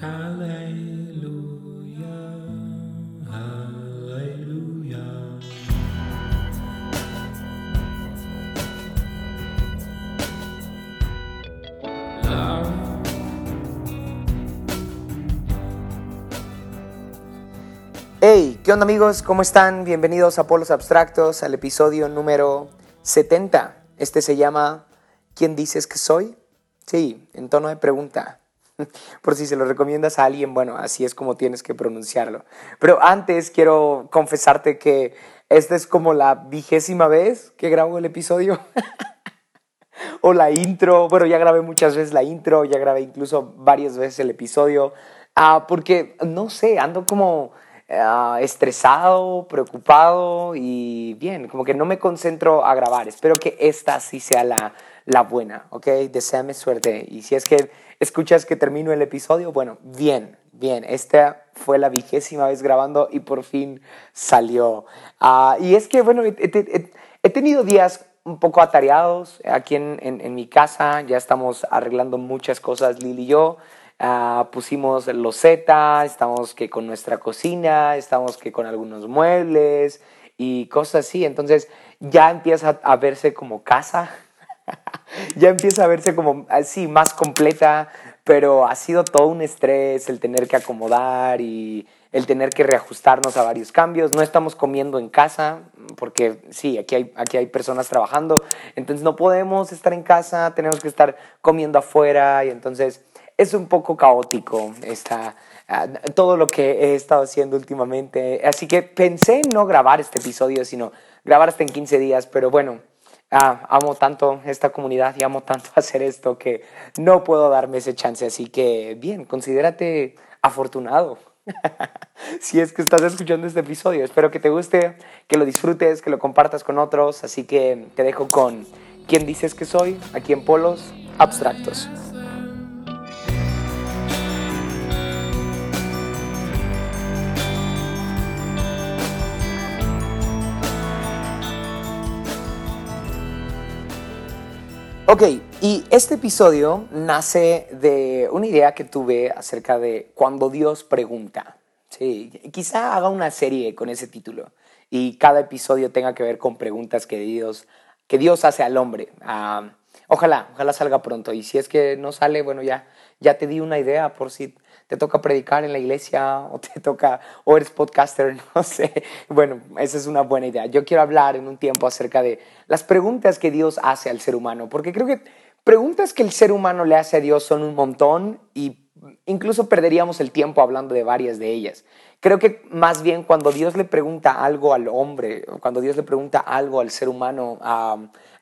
Hey, ¿qué onda amigos? ¿Cómo están? Bienvenidos a Polos Abstractos, al episodio número 70. Este se llama ¿Quién dices que soy? Sí, en tono de pregunta. Por si se lo recomiendas a alguien, bueno, así es como tienes que pronunciarlo. Pero antes quiero confesarte que esta es como la vigésima vez que grabo el episodio. o la intro. Bueno, ya grabé muchas veces la intro, ya grabé incluso varias veces el episodio. Ah, porque, no sé, ando como Ah, estresado, preocupado y bien, como que no me concentro a grabar. Espero que esta sí sea la, la buena, ¿ok? Deseame suerte. Y si es que escuchas que termino el episodio, bueno, bien, bien. Esta fue la vigésima vez grabando y por fin salió. Ah, y es que, bueno, he, tenido días un poco atareados aquí en, en, en mi casa. Ya estamos arreglando muchas cosas, Lili y yo. Ah, pusimos loseta, estamos que con nuestra cocina, estamos que con algunos muebles y cosas así. Entonces ya empieza a verse como casa, ya empieza a verse como así más completa, pero ha sido todo un estrés el tener que acomodar y el tener que reajustarnos a varios cambios. No estamos comiendo en casa porque sí, aquí hay, aquí hay personas trabajando, entonces no podemos estar en casa, tenemos que estar comiendo afuera y entonces es un poco caótico esta, ah, todo lo que he estado haciendo últimamente. Así que pensé en no grabar este episodio, sino grabar hasta en 15 días, pero bueno, ah, amo tanto esta comunidad y amo tanto hacer esto que no puedo darme ese chance. Así que bien, considérate afortunado. si es que estás escuchando este episodio, espero que te guste, que lo disfrutes, que lo compartas con otros. Así que te dejo con quién dices que soy aquí en Polos Abstractos. Ok, y este episodio nace de una idea que tuve acerca de cuando Dios pregunta. Sí, quizá haga una serie con ese título y cada episodio tenga que ver con preguntas que Dios, que Dios hace al hombre. Ah, ojalá, ojalá salga pronto. Y si es que no sale, bueno, ya, ya te di una idea por si te toca predicar en la iglesia o te toca, o eres podcaster, no sé. Bueno, esa es una buena idea. Yo quiero hablar en un tiempo acerca de las preguntas que Dios hace al ser humano, porque creo que preguntas que el ser humano le hace a Dios son un montón y incluso perderíamos el tiempo hablando de varias de ellas. Creo que más bien cuando Dios le pregunta algo al hombre, cuando Dios le pregunta algo al ser humano,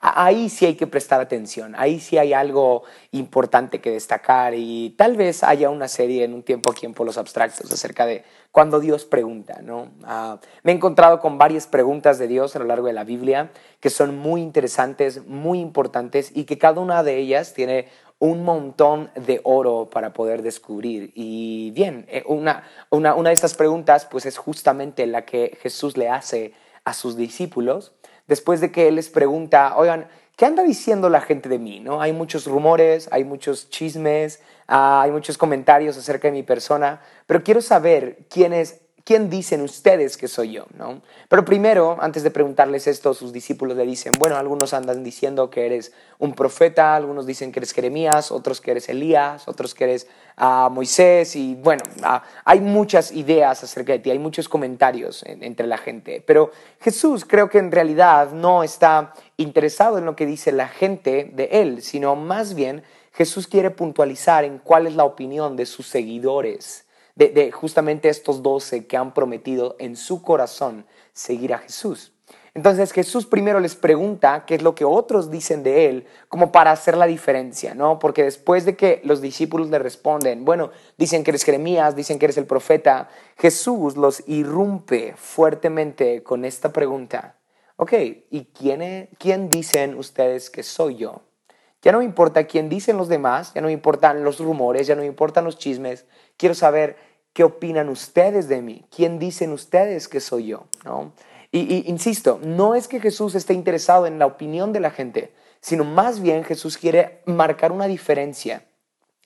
ahí sí hay que prestar atención, ahí sí hay algo importante que destacar y tal vez haya una serie en un tiempo aquí en Polos Abstractos acerca de cuando Dios pregunta. ¿no? Ah, me he encontrado con varias preguntas de Dios a lo largo de la Biblia que son muy interesantes, muy importantes y que cada una de ellas tiene un montón de oro para poder descubrir. Y bien, eh, una, una, una de estas preguntas pues es justamente la que Jesús le hace a sus discípulos después de que Él les pregunta, oigan, ¿qué anda diciendo la gente de mí? ¿No? Hay muchos rumores, hay muchos chismes, ah, hay muchos comentarios acerca de mi persona, pero quiero saber quién es ¿quién dicen ustedes que soy yo? ¿no? Pero primero, antes de preguntarles esto, sus discípulos le dicen, bueno, algunos andan diciendo que eres un profeta, algunos dicen que eres Jeremías, otros que eres Elías, otros que eres uh, Moisés, y bueno, uh, hay muchas ideas acerca de ti, hay muchos comentarios entre la gente, pero Jesús creo que en realidad no está interesado en lo que dice la gente de él, sino más bien Jesús quiere puntualizar en cuál es la opinión de sus seguidores de, justamente estos doce que han prometido en su corazón seguir a Jesús. Entonces Jesús primero les pregunta qué es lo que otros dicen de él, como para hacer la diferencia, ¿no? Porque después de que los discípulos le responden, bueno, dicen que eres Jeremías, dicen que eres el profeta, Jesús los irrumpe fuertemente con esta pregunta. Ok, ¿y quién, quién dicen ustedes que soy yo? Ya no me importa quién dicen los demás, ya no me importan los rumores, ya no me importan los chismes. Quiero saber qué opinan ustedes de mí, quién dicen ustedes que soy yo. ¿no? Y, insisto, no es que Jesús esté interesado en la opinión de la gente, sino más bien Jesús quiere marcar una diferencia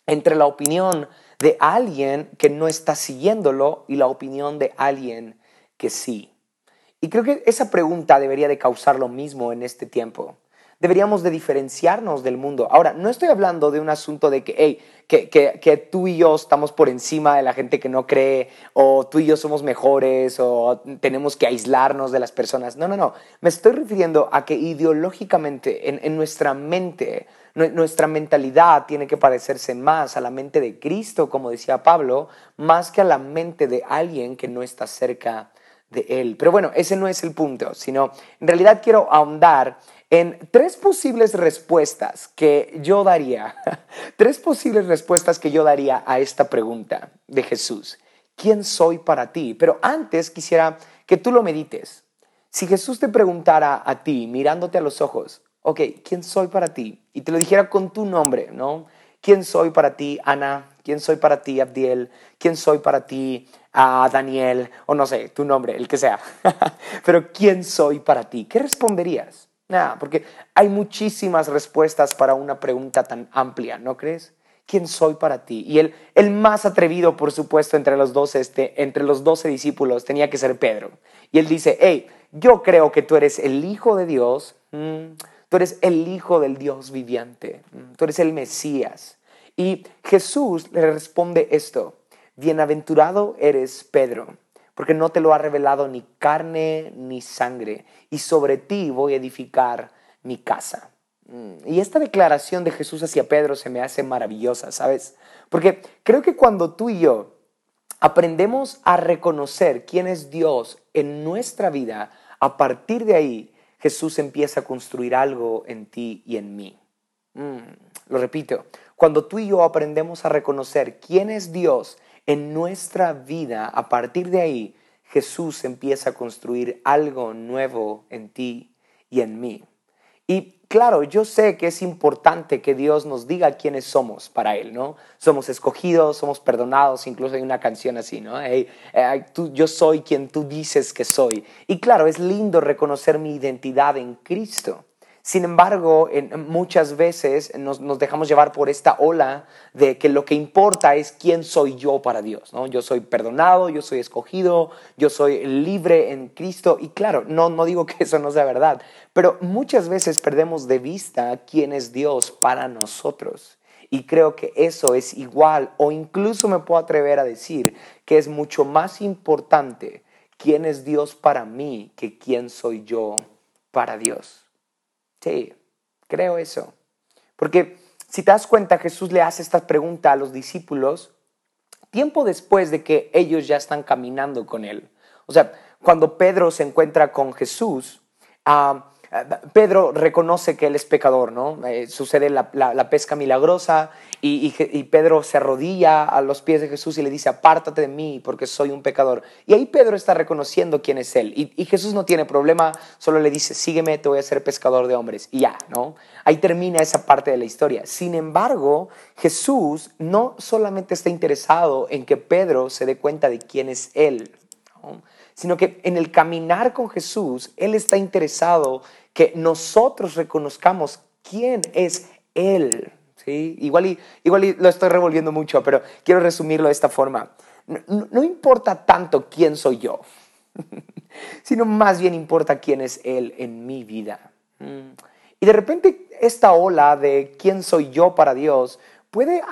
entre la opinión de alguien que no está siguiéndolo y la opinión de alguien que sí. Y creo que esa pregunta debería de causar lo mismo en este tiempo. Deberíamos de diferenciarnos del mundo. Ahora, no estoy hablando de un asunto de que, hey, que, que, tú y yo estamos por encima de la gente que no cree, o tú y yo somos mejores, o tenemos que aislarnos de las personas. No, no, no. Me estoy refiriendo a que ideológicamente, en, en nuestra mente, nuestra mentalidad tiene que parecerse más a la mente de Cristo, como decía Pablo, más que a la mente de alguien que no está cerca de Él. Pero bueno, ese no es el punto, sino en realidad quiero ahondar en tres posibles respuestas que yo daría, tres posibles respuestas que yo daría a esta pregunta de Jesús. ¿Quién soy para ti? Pero antes quisiera que tú lo medites. Si Jesús te preguntara a ti, mirándote a los ojos, ok, ¿quién soy para ti? Y te lo dijera con tu nombre, ¿no? ¿Quién soy para ti, Ana? ¿Quién soy para ti, Abdiel? ¿Quién soy para ti, a Daniel? O no sé, tu nombre, el que sea. Pero ¿quién soy para ti? ¿Qué responderías? Nada, porque hay muchísimas respuestas para una pregunta tan amplia, ¿no crees? ¿Quién soy para ti? Y el, el más atrevido, por supuesto, entre los, dos, este, entre los doce discípulos tenía que ser Pedro. Y él dice, hey, yo creo que tú eres el Hijo de Dios. Mm, Tú eres el Hijo del Dios viviente. Tú eres el Mesías. Y Jesús le responde esto. Bienaventurado eres Pedro, porque no te lo ha revelado ni carne ni sangre, y sobre ti voy a edificar mi casa. Y esta declaración de Jesús hacia Pedro se me hace maravillosa, ¿sabes? Porque creo que cuando tú y yo aprendemos a reconocer quién es Dios en nuestra vida, a partir de ahí Jesús empieza a construir algo en ti y en mí. Mm, lo repito, cuando tú y yo aprendemos a reconocer quién es Dios en nuestra vida, a partir de ahí Jesús empieza a construir algo nuevo en ti y en mí. Y claro, yo sé que es importante que Dios nos diga quiénes somos para Él, ¿no? Somos escogidos, somos perdonados, incluso hay una canción así, ¿no? yo soy quien tú dices que soy. Y claro, es lindo reconocer mi identidad en Cristo. Sin embargo, muchas veces nos, dejamos llevar por esta ola de que lo que importa es quién soy yo para Dios. ¿no? Yo soy perdonado, yo soy escogido, yo soy libre en Cristo. Y claro, no, no digo que eso no sea verdad, pero muchas veces perdemos de vista quién es Dios para nosotros. Y creo que eso es igual o incluso me puedo atrever a decir que es mucho más importante quién es Dios para mí que quién soy yo para Dios. Sí, creo eso. Porque si te das cuenta, Jesús le hace esta pregunta a los discípulos tiempo después de que ellos ya están caminando con él. O sea, cuando Pedro se encuentra con Jesús, ah, Pedro reconoce que él es pecador, ¿no? Eh, sucede la, pesca milagrosa y, Pedro se arrodilla a los pies de Jesús y le dice, apártate de mí porque soy un pecador. Y ahí Pedro está reconociendo quién es él. Y, Jesús no tiene problema, solo le dice, sígueme, te voy a ser pescador de hombres. Y ya, ¿no? Ahí termina esa parte de la historia. Sin embargo, Jesús no solamente está interesado en que Pedro se dé cuenta de quién es él, sino que en el caminar con Jesús, Él está interesado que nosotros reconozcamos quién es Él. ¿sí? Igual, y, igual lo estoy revolviendo mucho, pero quiero resumirlo de esta forma. No, importa tanto quién soy yo, sino más bien importa quién es Él en mi vida. Mm. Y de repente esta ola de quién soy yo para Dios puede,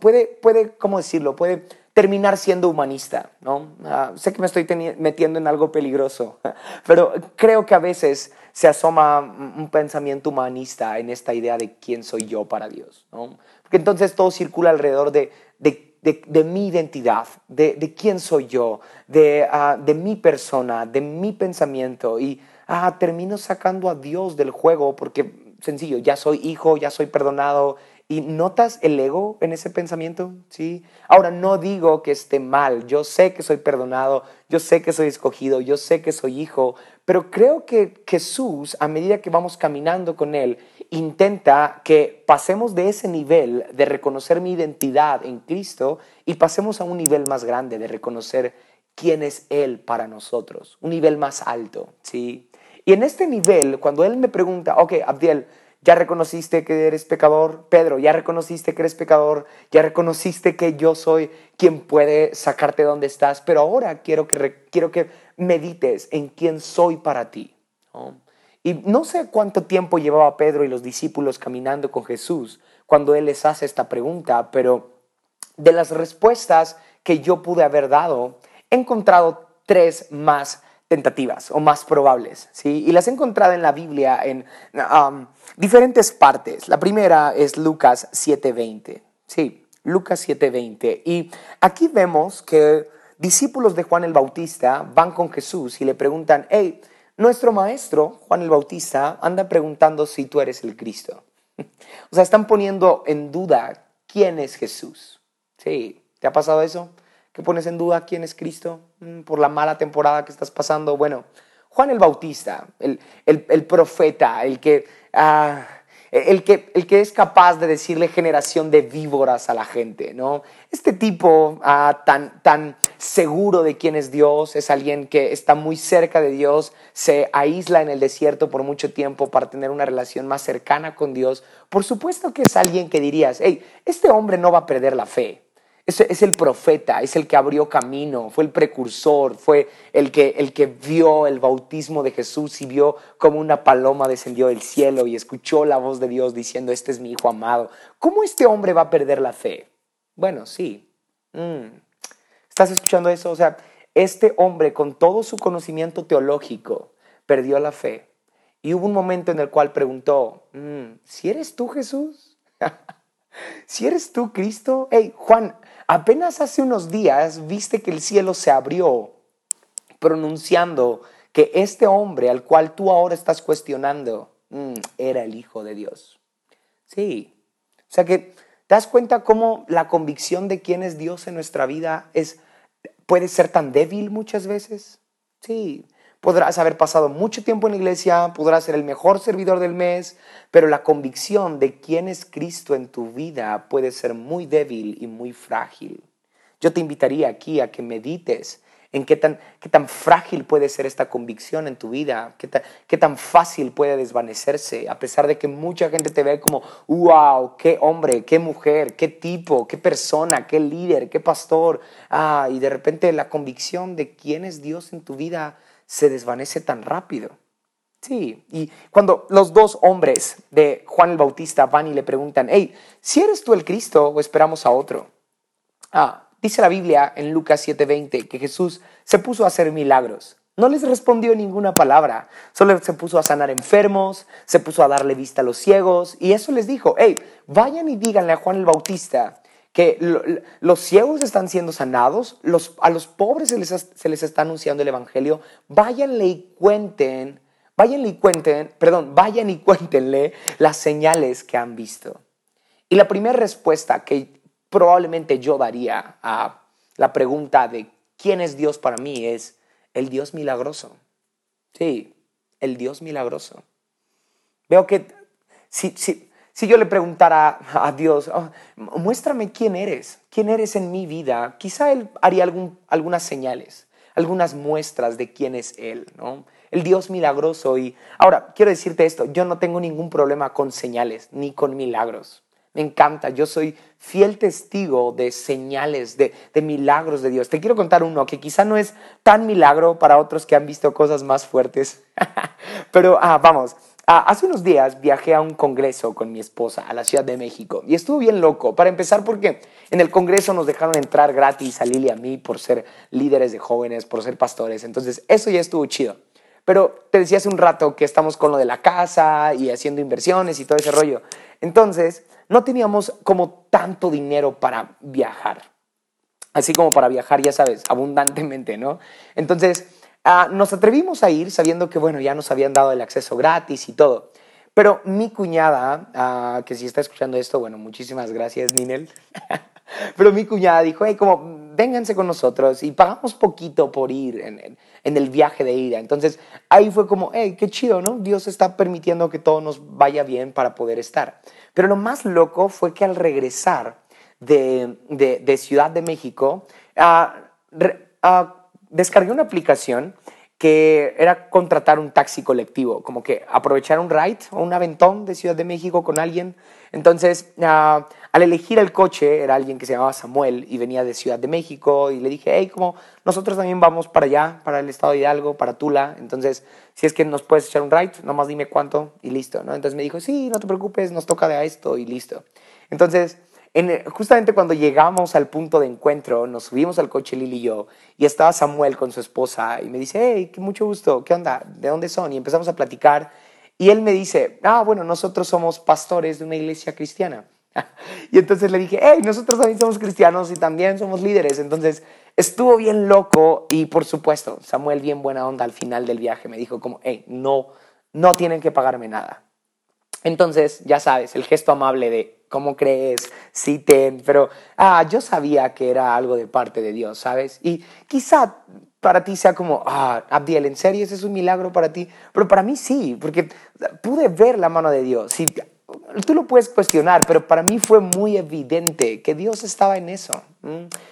puede, puede ¿cómo decirlo? Puede terminar siendo humanista, ¿no? Ah, sé que me estoy metiendo en algo peligroso, pero creo que a veces se asoma un pensamiento humanista en esta idea de quién soy yo para Dios, ¿no? Porque entonces todo circula alrededor de, de, mi identidad, de, quién soy yo, de, ah, de mi persona, de mi pensamiento y ah, termino sacando a Dios del juego porque sencillo, ya soy hijo, ya soy perdonado, ¿Y notas el ego en ese pensamiento? ¿Sí? Ahora, no digo que esté mal, yo sé que soy perdonado, yo sé que soy escogido, yo sé que soy hijo, pero creo que Jesús, a medida que vamos caminando con Él, intenta que pasemos de ese nivel de reconocer mi identidad en Cristo y pasemos a un nivel más grande de reconocer quién es Él para nosotros, un nivel más alto, ¿sí? Y en este nivel, cuando Él me pregunta, ok, Abdiel, ya reconociste que eres pecador, Pedro, ya reconociste que eres pecador, ya reconociste que yo soy quien puede sacarte de donde estás, pero ahora quiero que, quiero que medites en quién soy para ti. Y no sé cuánto tiempo llevaba Pedro y los discípulos caminando con Jesús cuando Él les hace esta pregunta, pero de las respuestas que yo pude haber dado, he encontrado tres más tentativas o más probables, ¿sí? Y las he encontrado en la Biblia en um, diferentes partes. La primera es Lucas 7:20, sí, Lucas 7:20. Y aquí vemos que discípulos de Juan el Bautista van con Jesús y le preguntan, hey, nuestro maestro, Juan el Bautista, anda preguntando si tú eres el Cristo. O sea, están poniendo en duda quién es Jesús. Sí, ¿te ha pasado eso? Que pones en duda quién es Cristo mm, por la mala temporada que estás pasando. Bueno, Juan el Bautista, el, profeta, el que, ah, el, que, el que es capaz de decirle generación de víboras a la gente, ¿no? Este tipo ah, tan, tan seguro de quién es Dios, es alguien que está muy cerca de Dios, se aísla en el desierto por mucho tiempo para tener una relación más cercana con Dios. Por supuesto que es alguien que dirías, hey, este hombre no va a perder la fe. Es, el profeta, es el que abrió camino, fue el precursor, fue el que, el que vio el bautismo de Jesús y vio como una paloma descendió del cielo y escuchó la voz de Dios diciendo, este es mi hijo amado. ¿Cómo este hombre va a perder la fe? Bueno, sí. Mm. ¿Estás escuchando eso? O sea, este hombre con todo su conocimiento teológico perdió la fe. Y hubo un momento en el cual preguntó, mm, ¿si eres tú Jesús? si eres tú Cristo? Hey, Juan, Apenas hace unos días viste que el cielo se abrió pronunciando que este hombre al cual tú ahora estás cuestionando mm, era el Hijo de Dios. Sí. O sea que te das cuenta cómo la convicción de quién es Dios en nuestra vida es, puede ser tan débil muchas veces. Sí. Podrás haber pasado mucho tiempo en la iglesia, podrás ser el mejor servidor del mes, pero la convicción de quién es Cristo en tu vida puede ser muy débil y muy frágil. Yo te invitaría aquí a que medites en qué tan, qué tan frágil puede ser esta convicción en tu vida, qué tan, qué tan fácil puede desvanecerse, a pesar de que mucha gente te ve como, wow, qué hombre, qué mujer, qué tipo, qué persona, qué líder, qué pastor. Ah, y de repente la convicción de quién es Dios en tu vida se desvanece tan rápido. Sí, y cuando los dos hombres de Juan el Bautista van y le preguntan, hey, si eres tú el Cristo o esperamos a otro. Ah, dice la Biblia en Lucas 7:20 que Jesús se puso a hacer milagros. No les respondió ninguna palabra, solo se puso a sanar enfermos, se puso a darle vista a los ciegos y eso les dijo, hey, vayan y díganle a Juan el Bautista que los ciegos están siendo sanados, a los pobres se les, está anunciando el Evangelio, váyanle y cuenten, váyanle y cuenten, perdón, vayan y cuéntenle las señales que han visto. Y la primera respuesta que probablemente yo daría a la pregunta de quién es Dios para mí es el Dios milagroso. Sí, el Dios milagroso. Veo que si, si, si yo le preguntara a Dios, oh, muéstrame quién eres, quién eres en mi vida, quizá Él haría algunas señales, algunas muestras de quién es Él, ¿no? El Dios milagroso. Y ahora, quiero decirte esto, yo no tengo ningún problema con señales ni con milagros. Me encanta, yo soy fiel testigo de señales, de, de, milagros de Dios. Te quiero contar uno que quizá no es tan milagro para otros que han visto cosas más fuertes, pero ah, vamos, Ah, hace unos días viajé a un congreso con mi esposa a la Ciudad de México y estuvo bien loco. Para empezar, porque en el congreso nos dejaron entrar gratis a Lili y a mí por ser líderes de jóvenes, por ser pastores. Entonces, eso ya estuvo chido. Pero te decía hace un rato que estamos con lo de la casa y haciendo inversiones y todo ese rollo. Entonces, no teníamos como tanto dinero para viajar. Así como para viajar, ya sabes, abundantemente, ¿no? Entonces, Ah, nos atrevimos a ir sabiendo que, bueno, ya nos habían dado el acceso gratis y todo. Pero mi cuñada, ah, que si está escuchando esto, bueno, muchísimas gracias, Ninel. Pero mi cuñada dijo, hey, como, vénganse con nosotros y pagamos poquito por ir en, en, el viaje de ida. Entonces, ahí fue como, hey, qué chido, ¿no? Dios está permitiendo que todo nos vaya bien para poder estar. Pero lo más loco fue que al regresar de, de, Ciudad de México, uh, descargué una aplicación que era contratar un taxi colectivo, como que aprovechar un ride o un aventón de Ciudad de México con alguien. Entonces, ah, al elegir el coche, era alguien que se llamaba Samuel y venía de Ciudad de México y le dije, hey, como nosotros también vamos para allá, para el estado de Hidalgo, para Tula, entonces, si es que nos puedes echar un ride, nomás dime cuánto y listo, ¿no? Entonces me dijo, sí, no te preocupes, nos toca de a esto y listo. Entonces, justamente cuando llegamos al punto de encuentro, nos subimos al coche Lili y yo, y estaba Samuel con su esposa, y me dice, hey, qué mucho gusto, ¿qué onda? ¿De dónde son? Y empezamos a platicar, y él me dice, ah, bueno, nosotros somos pastores de una iglesia cristiana. y entonces le dije, hey, nosotros también somos cristianos y también somos líderes. Entonces estuvo bien loco, y por supuesto, Samuel bien buena onda al final del viaje, me dijo como, hey, no, no tienen que pagarme nada. Entonces, ya sabes, el gesto amable de ¿cómo crees? Sí, ten, pero ah, yo sabía que era algo de parte de Dios, ¿sabes? Y quizá para ti sea como, ah, Abdiel, ¿en serio ese es un milagro para ti? Pero para mí sí, porque pude ver la mano de Dios. Sí, tú lo puedes cuestionar, pero para mí fue muy evidente que Dios estaba en eso.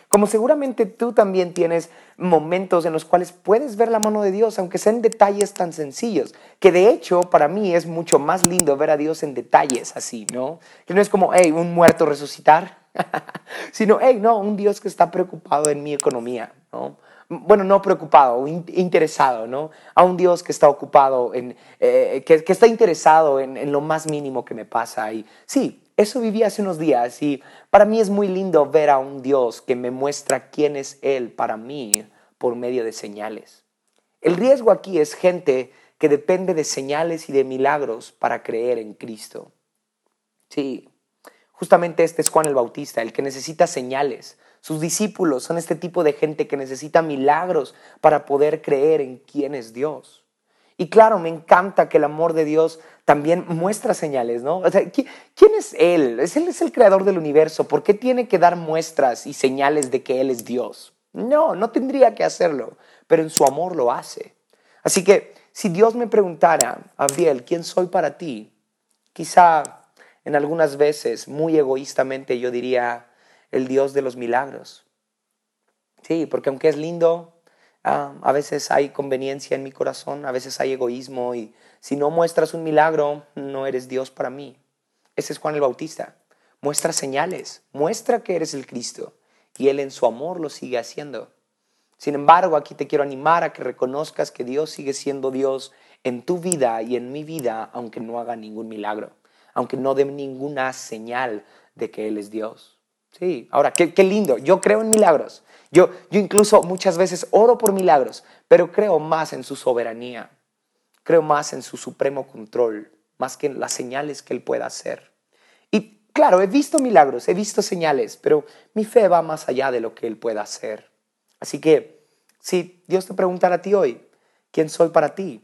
Como seguramente tú también tienes momentos en los cuales puedes ver la mano de Dios, aunque sean detalles tan sencillos, que de hecho para mí es mucho más lindo ver a Dios en detalles así, ¿no? Que no es como, hey, un muerto resucitar, sino, hey, no, un Dios que está preocupado en mi economía, ¿no? Bueno, no preocupado, interesado, ¿no? A un Dios que está ocupado, en, eh, que, está interesado en, en, lo más mínimo que me pasa. Y sí, eso viví hace unos días y para mí es muy lindo ver a un Dios que me muestra quién es Él para mí por medio de señales. El riesgo aquí es gente que depende de señales y de milagros para creer en Cristo. Sí, justamente este es Juan el Bautista, el que necesita señales sus discípulos son este tipo de gente que necesita milagros para poder creer en quién es Dios. Y claro, me encanta que el amor de Dios también muestra señales, ¿no? O sea, ¿quién es Él? Él es el creador del universo. ¿Por qué tiene que dar muestras y señales de que Él es Dios? No, no tendría que hacerlo, pero en su amor lo hace. Así que si Dios me preguntara, Abdiel, ¿quién soy para ti? Quizá en algunas veces, muy egoístamente, yo diría, el Dios de los milagros. Sí, porque aunque es lindo, ah, a veces hay conveniencia en mi corazón, a veces hay egoísmo y si no muestras un milagro, no eres Dios para mí. Ese es Juan el Bautista. Muestra señales, muestra que eres el Cristo y Él en su amor lo sigue haciendo. Sin embargo, aquí te quiero animar a que reconozcas que Dios sigue siendo Dios en tu vida y en mi vida, aunque no haga ningún milagro, aunque no dé ninguna señal de que Él es Dios. Sí, ahora, qué, lindo. Yo creo en milagros. Yo, yo incluso muchas veces oro por milagros, pero creo más en su soberanía. Creo más en su supremo control, más que en las señales que Él pueda hacer. Y claro, he visto milagros, he visto señales, pero mi fe va más allá de lo que Él pueda hacer. Así que, si Dios te preguntara a ti hoy, ¿quién soy para ti?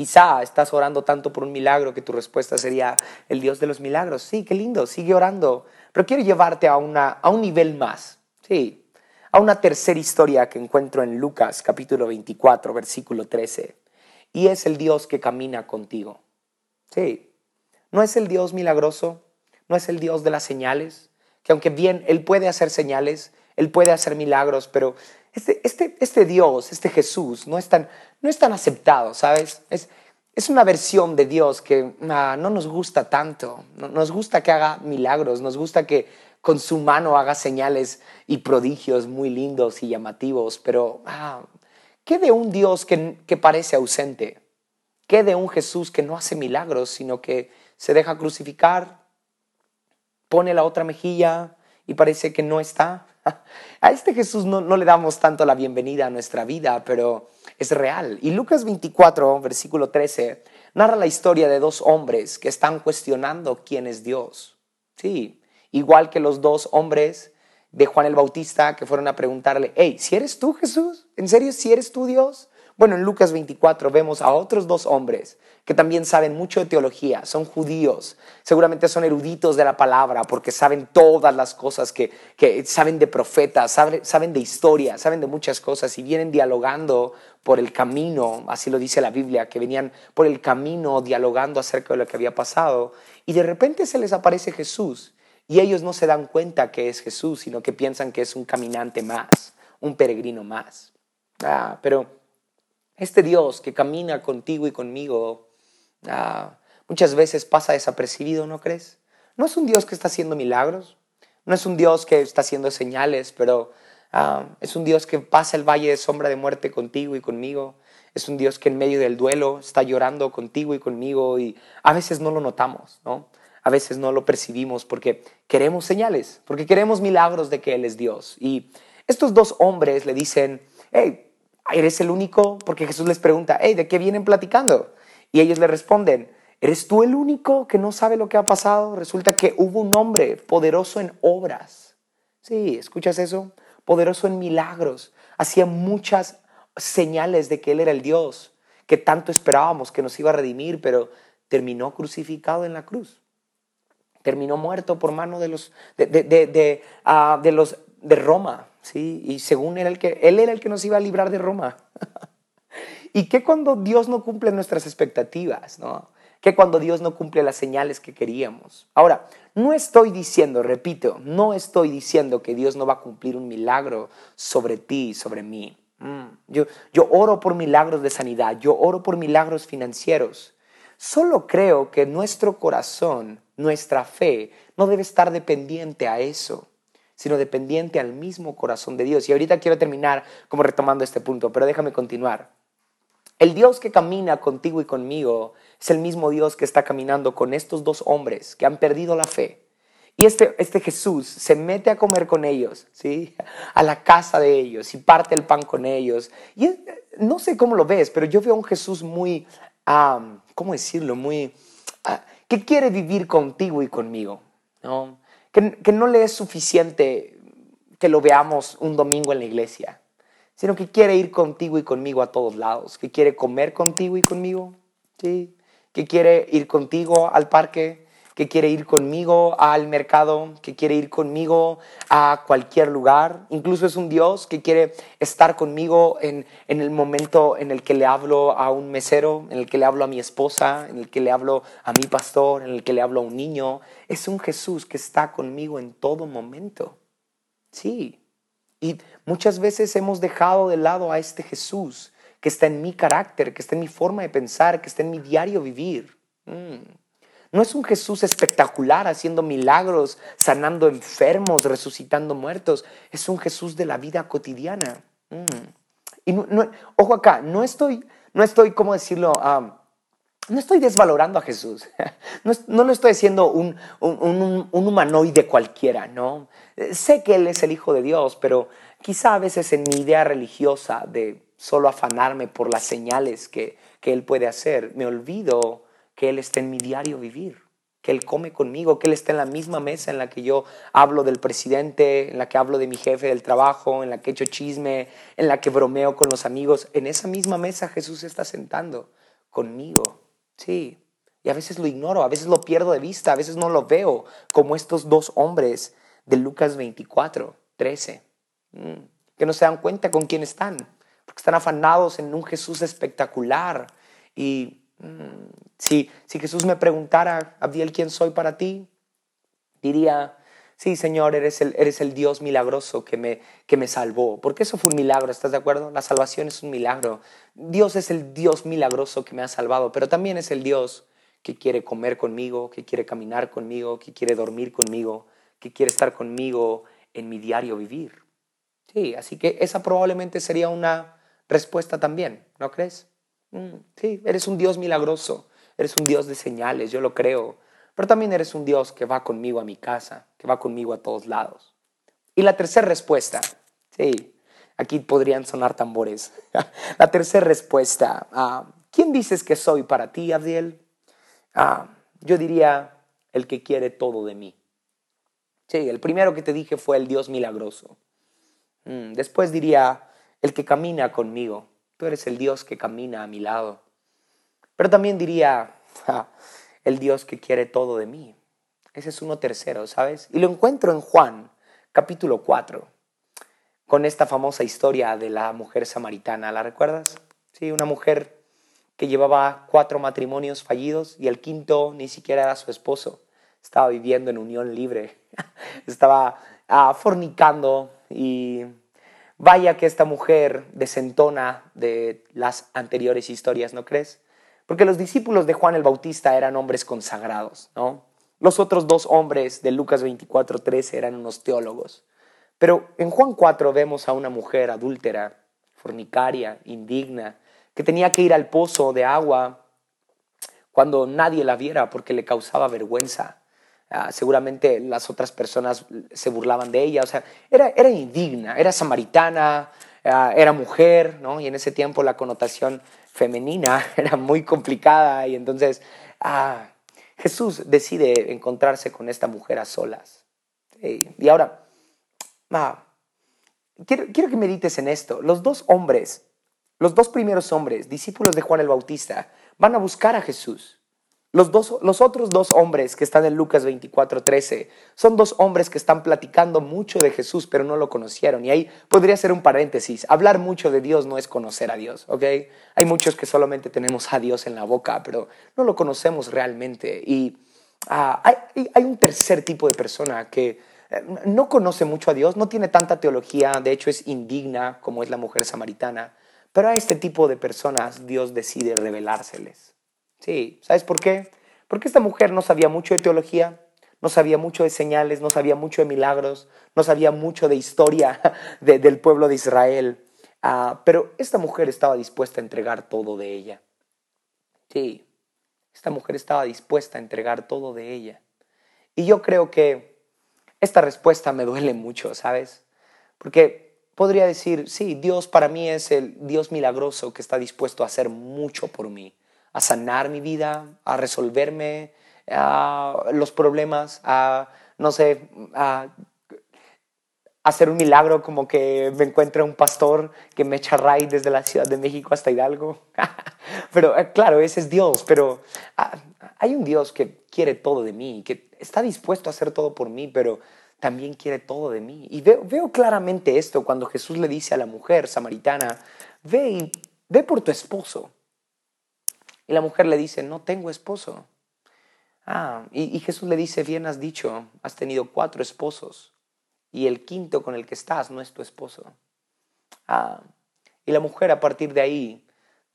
Quizá estás orando tanto por un milagro que tu respuesta sería el Dios de los milagros. Sí, qué lindo, sigue orando. Pero quiero llevarte a, una, a un nivel más. Sí, a una tercera historia que encuentro en Lucas capítulo 24, versículo 13. Y es el Dios que camina contigo. Sí, no es el Dios milagroso, no es el Dios de las señales, que aunque bien Él puede hacer señales, Él puede hacer milagros, pero este, este, este Dios, este Jesús, no es tan, no es tan aceptado, ¿sabes? Es, es una versión de Dios que ah, no nos gusta tanto. Nos gusta que haga milagros, nos gusta que con su mano haga señales y prodigios muy lindos y llamativos, pero ah, ¿qué de un Dios que, que parece ausente? ¿Qué de un Jesús que no hace milagros, sino que se deja crucificar, pone la otra mejilla y parece que no está? A este Jesús no, no le damos tanto la bienvenida a nuestra vida, pero es real. Y Lucas 24, versículo 13, narra la historia de dos hombres que están cuestionando quién es Dios. Sí, igual que los dos hombres de Juan el Bautista que fueron a preguntarle, hey, si eres tú Jesús? ¿En serio si eres tú Dios? Bueno, en Lucas 24 vemos a otros dos hombres que también saben mucho de teología, son judíos, seguramente son eruditos de la palabra porque saben todas las cosas que, saben de profetas, saben, saben de historia, saben de muchas cosas y vienen dialogando por el camino, así lo dice la Biblia, que venían por el camino dialogando acerca de lo que había pasado y de repente se les aparece Jesús y ellos no se dan cuenta que es Jesús, sino que piensan que es un caminante más, un peregrino más. Ah, pero Este Dios que camina contigo y conmigo ah, muchas veces pasa desapercibido, ¿no crees? No es un Dios que está haciendo milagros, no es un Dios que está haciendo señales, pero ah, es un Dios que pasa el valle de sombra de muerte contigo y conmigo. Es un Dios que en medio del duelo está llorando contigo y conmigo y a veces no lo notamos, ¿no? A veces no lo percibimos porque queremos señales, porque queremos milagros de que Él es Dios. Y estos dos hombres le dicen, hey, ¿eres el único? Porque Jesús les pregunta, hey, ¿de qué vienen platicando? Y ellos le responden, ¿eres tú el único que no sabe lo que ha pasado? Resulta que hubo un hombre poderoso en obras. Sí, ¿escuchas eso? Poderoso en milagros. Hacía muchas señales de que Él era el Dios, que tanto esperábamos que nos iba a redimir, pero terminó crucificado en la cruz. Terminó muerto por mano de los de, de, ah, los de Roma, sí, y según él el que él era el que nos iba a librar de Roma. y que cuando Dios no cumple nuestras expectativas, ¿no? Que cuando Dios no cumple las señales que queríamos. Ahora, no estoy diciendo, repito, no estoy diciendo que Dios no va a cumplir un milagro sobre ti, sobre mí. Mm. Yo, yo oro por milagros de sanidad, yo oro por milagros financieros. Solo creo que nuestro corazón, nuestra fe, no debe estar dependiente a eso, sino dependiente al mismo corazón de Dios. Y ahorita quiero terminar como retomando este punto, pero déjame continuar. El Dios que camina contigo y conmigo es el mismo Dios que está caminando con estos dos hombres que han perdido la fe y este, este Jesús se mete a comer con ellos, ¿sí? A la casa de ellos y parte el pan con ellos. Y no sé cómo lo ves, pero yo veo a un Jesús muy, ¿cómo decirlo? Muy, ah, que quiere vivir contigo y conmigo, ¿no? Que, no le es suficiente que lo veamos un domingo en la iglesia, sino que quiere ir contigo y conmigo a todos lados, que quiere comer contigo y conmigo, ¿sí? Que quiere ir contigo al parque, que quiere ir conmigo al mercado, que quiere ir conmigo a cualquier lugar. Incluso es un Dios que quiere estar conmigo en, en, el momento en el que le hablo a un mesero, en el que le hablo a mi esposa, en el que le hablo a mi pastor, en el que le hablo a un niño. Es un Jesús que está conmigo en todo momento. Sí. Y muchas veces hemos dejado de lado a este Jesús que está en mi carácter, que está en mi forma de pensar, que está en mi diario vivir. Mm. No es un Jesús espectacular haciendo milagros, sanando enfermos, resucitando muertos. Es un Jesús de la vida cotidiana. Mm. Y ojo acá, no estoy, no estoy, ¿cómo decirlo? no estoy desvalorando a Jesús. No, no lo estoy diciendo un, humanoide cualquiera, ¿no? Sé que Él es el Hijo de Dios, pero quizá a veces en mi idea religiosa de solo afanarme por las señales que, que Él puede hacer, me olvido que Él está en mi diario vivir, que Él come conmigo, que Él está en la misma mesa en la que yo hablo del presidente, en la que hablo de mi jefe del trabajo, en la que echo chisme, en la que bromeo con los amigos. En esa misma mesa Jesús está sentando conmigo. Sí. Y a veces lo ignoro, a veces lo pierdo de vista, a veces no lo veo, como estos dos hombres de Lucas 24, 13, mm, que no se dan cuenta con quién están, porque están afanados en un Jesús espectacular y si, si Jesús me preguntara, Abdiel, ¿quién soy para ti? Diría, sí, Señor, eres el, eres el Dios milagroso que me, que me salvó. Porque eso fue un milagro, ¿estás de acuerdo? La salvación es un milagro. Dios es el Dios milagroso que me ha salvado, pero también es el Dios que quiere comer conmigo, que quiere caminar conmigo, que quiere dormir conmigo, que quiere estar conmigo en mi diario vivir. Sí, así que esa probablemente sería una respuesta también, ¿no crees? Mm, sí, eres un Dios milagroso, eres un Dios de señales, yo lo creo, pero también eres un Dios que va conmigo a mi casa, que va conmigo a todos lados. Y la tercera respuesta, sí, aquí podrían sonar tambores. la tercera respuesta, ah, ¿quién dices que soy para ti, Abdiel? Ah, yo diría el que quiere todo de mí. Sí, el primero que te dije fue el Dios milagroso. Mm, después diría el que camina conmigo. Tú eres el Dios que camina a mi lado. Pero también diría, el Dios que quiere todo de mí. Ese es uno tercero, ¿sabes? Y lo encuentro en Juan, capítulo 4, con esta famosa historia de la mujer samaritana. ¿La recuerdas? Sí, una mujer que llevaba cuatro matrimonios fallidos y el quinto ni siquiera era su esposo. Estaba viviendo en unión libre. Estaba ah, fornicando y Vaya que esta mujer desentona de las anteriores historias, ¿no crees? Porque los discípulos de Juan el Bautista eran hombres consagrados, ¿no? Los otros dos hombres de Lucas 24:13 eran unos teólogos. Pero en Juan 4 vemos a una mujer adúltera, fornicaria, indigna, que tenía que ir al pozo de agua cuando nadie la viera porque le causaba vergüenza. Ah, seguramente las otras personas se burlaban de ella, o sea, era, era indigna, era samaritana, ah, era mujer, ¿no? Y en ese tiempo la connotación femenina era muy complicada y entonces ah, Jesús decide encontrarse con esta mujer a solas. Y ahora, quiero, quiero que medites en esto. Los dos hombres, los dos primeros hombres, discípulos de Juan el Bautista, van a buscar a Jesús. Los, dos, los otros dos hombres que están en Lucas 24, 13 son dos hombres que están platicando mucho de Jesús, pero no lo conocieron. Y ahí podría ser un paréntesis. Hablar mucho de Dios no es conocer a Dios, ¿ok? Hay muchos que solamente tenemos a Dios en la boca, pero no lo conocemos realmente. Y ah, hay, hay, un tercer tipo de persona que eh, no conoce mucho a Dios, no tiene tanta teología, de hecho es indigna, como es la mujer samaritana. Pero a este tipo de personas Dios decide revelárseles. Sí, ¿sabes por qué? Porque esta mujer no sabía mucho de teología, no sabía mucho de señales, no sabía mucho de milagros, no sabía mucho de historia del pueblo de Israel. Ah, pero esta mujer estaba dispuesta a entregar todo de ella. Sí, esta mujer estaba dispuesta a entregar todo de ella. Y yo creo que esta respuesta me duele mucho, ¿sabes? Porque podría decir, sí, Dios para mí es el Dios milagroso que está dispuesto a hacer mucho por mí a sanar mi vida, a resolverme los problemas, a, no sé, a hacer un milagro como que me encuentre un pastor que me echa ray desde la Ciudad de México hasta Hidalgo. pero eh, claro, ese es Dios, pero ah, hay un Dios que quiere todo de mí, que está dispuesto a hacer todo por mí, pero también quiere todo de mí. Y veo, veo claramente esto cuando Jesús le dice a la mujer samaritana, ve y ve por tu esposo. Y la mujer le dice, no tengo esposo. Ah, y, Jesús le dice, bien has dicho, has tenido cuatro esposos y el quinto con el que estás no es tu esposo. Ah, y la mujer a partir de ahí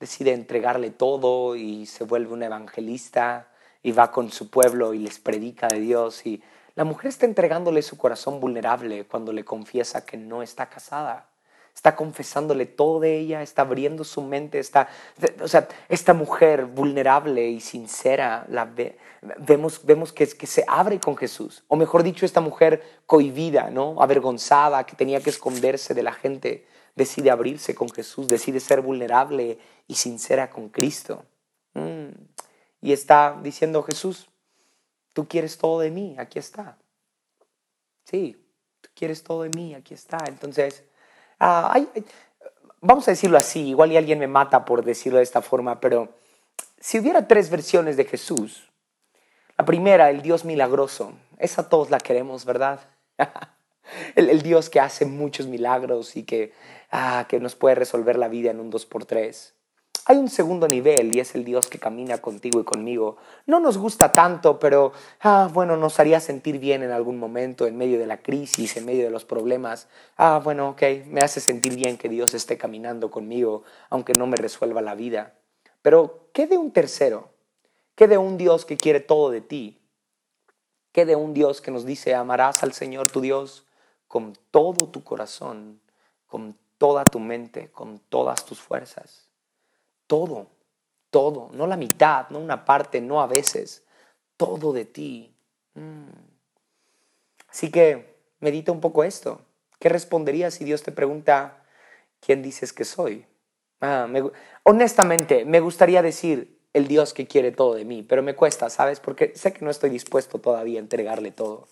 decide entregarle todo y se vuelve una evangelista y va con su pueblo y les predica de Dios. Y la mujer está entregándole su corazón vulnerable cuando le confiesa que no está casada está confesándole todo de ella, está abriendo su mente, está, o sea, esta mujer vulnerable y sincera, la vemos, vemos que, que se abre con Jesús, o mejor dicho, esta mujer cohibida, ¿no? avergonzada, que tenía que esconderse de la gente, decide abrirse con Jesús, decide ser vulnerable y sincera con Cristo. Mm. Y está diciendo Jesús, tú quieres todo de mí, aquí está. Sí, tú quieres todo de mí, aquí está. Entonces, Ah, vamos a decirlo así, igual y alguien me mata por decirlo de esta forma, pero si hubiera tres versiones de Jesús, la primera, el Dios milagroso, esa todos la queremos, ¿verdad? el, Dios que hace muchos milagros y que, ah, que nos puede resolver la vida en un dos por tres. Hay un segundo nivel y es el Dios que camina contigo y conmigo. No nos gusta tanto, pero ah, bueno, nos haría sentir bien en algún momento, en medio de la crisis, en medio de los problemas. Ah, bueno, ok, me hace sentir bien que Dios esté caminando conmigo, aunque no me resuelva la vida. Pero, ¿qué de un tercero? ¿Qué de un Dios que quiere todo de ti? ¿Qué de un Dios que nos dice, amarás al Señor tu Dios con todo tu corazón, con toda tu mente, con todas tus fuerzas? Todo, todo, no la mitad, no una parte, no a veces, todo de ti. Mm. Así que medita un poco esto. ¿Qué responderías si Dios te pregunta, ¿quién dices que soy? Ah, honestamente, me gustaría decir el Dios que quiere todo de mí, pero me cuesta, ¿sabes? Porque sé que no estoy dispuesto todavía a entregarle todo.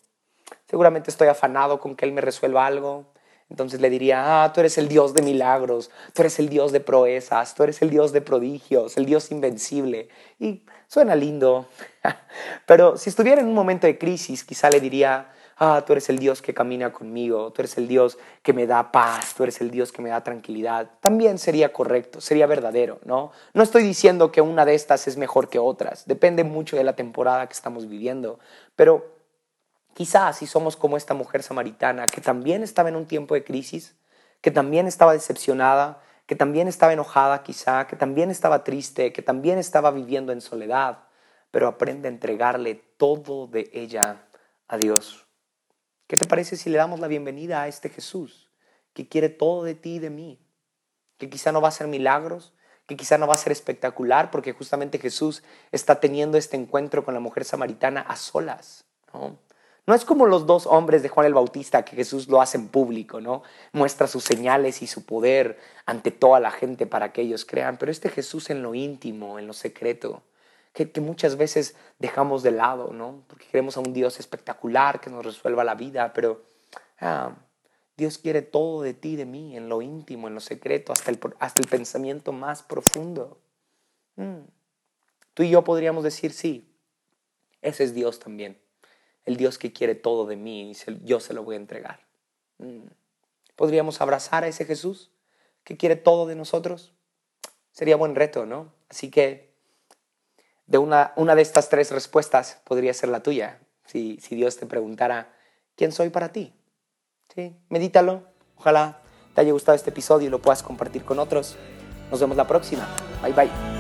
Seguramente estoy afanado con que Él me resuelva algo, entonces le diría, ah, tú eres el Dios de milagros, tú eres el Dios de proezas, tú eres el Dios de prodigios, el Dios invencible. Y suena lindo, pero si estuviera en un momento de crisis, quizá le diría, ah, tú eres el Dios que camina conmigo, tú eres el Dios que me da paz, tú eres el Dios que me da tranquilidad. También sería correcto, sería verdadero, ¿no? No estoy diciendo que una de estas es mejor que otras, depende mucho de la temporada que estamos viviendo, pero Quizás si somos como esta mujer samaritana que también estaba en un tiempo de crisis, que también estaba decepcionada, que también estaba enojada quizá, que también estaba triste, que también estaba viviendo en soledad, pero aprende a entregarle todo de ella a Dios. ¿Qué te parece si le damos la bienvenida a este Jesús que quiere todo de ti y de mí? Que quizá no va a hacer milagros, que quizá no va a ser espectacular, porque justamente Jesús está teniendo este encuentro con la mujer samaritana a solas. ¿no? No es como los dos hombres de Juan el Bautista que Jesús lo hace en público, ¿no? Muestra sus señales y su poder ante toda la gente para que ellos crean, pero este Jesús en lo íntimo, en lo secreto, que, muchas veces dejamos de lado, ¿no? Porque queremos a un Dios espectacular que nos resuelva la vida, pero ah, Dios quiere todo de ti, de mí, en lo íntimo, en lo secreto, hasta el, hasta el pensamiento más profundo. Mm. Tú y yo podríamos decir, sí, ese es Dios también el Dios que quiere todo de mí y yo se lo voy a entregar. Mm. ¿Podríamos abrazar a ese Jesús que quiere todo de nosotros? Sería buen reto, ¿no? Así que de una, una de estas tres respuestas podría ser la tuya. Si, si Dios te preguntara, ¿quién soy para ti? ¿Sí? Medítalo. Ojalá te haya gustado este episodio y lo puedas compartir con otros. Nos vemos la próxima. Bye bye.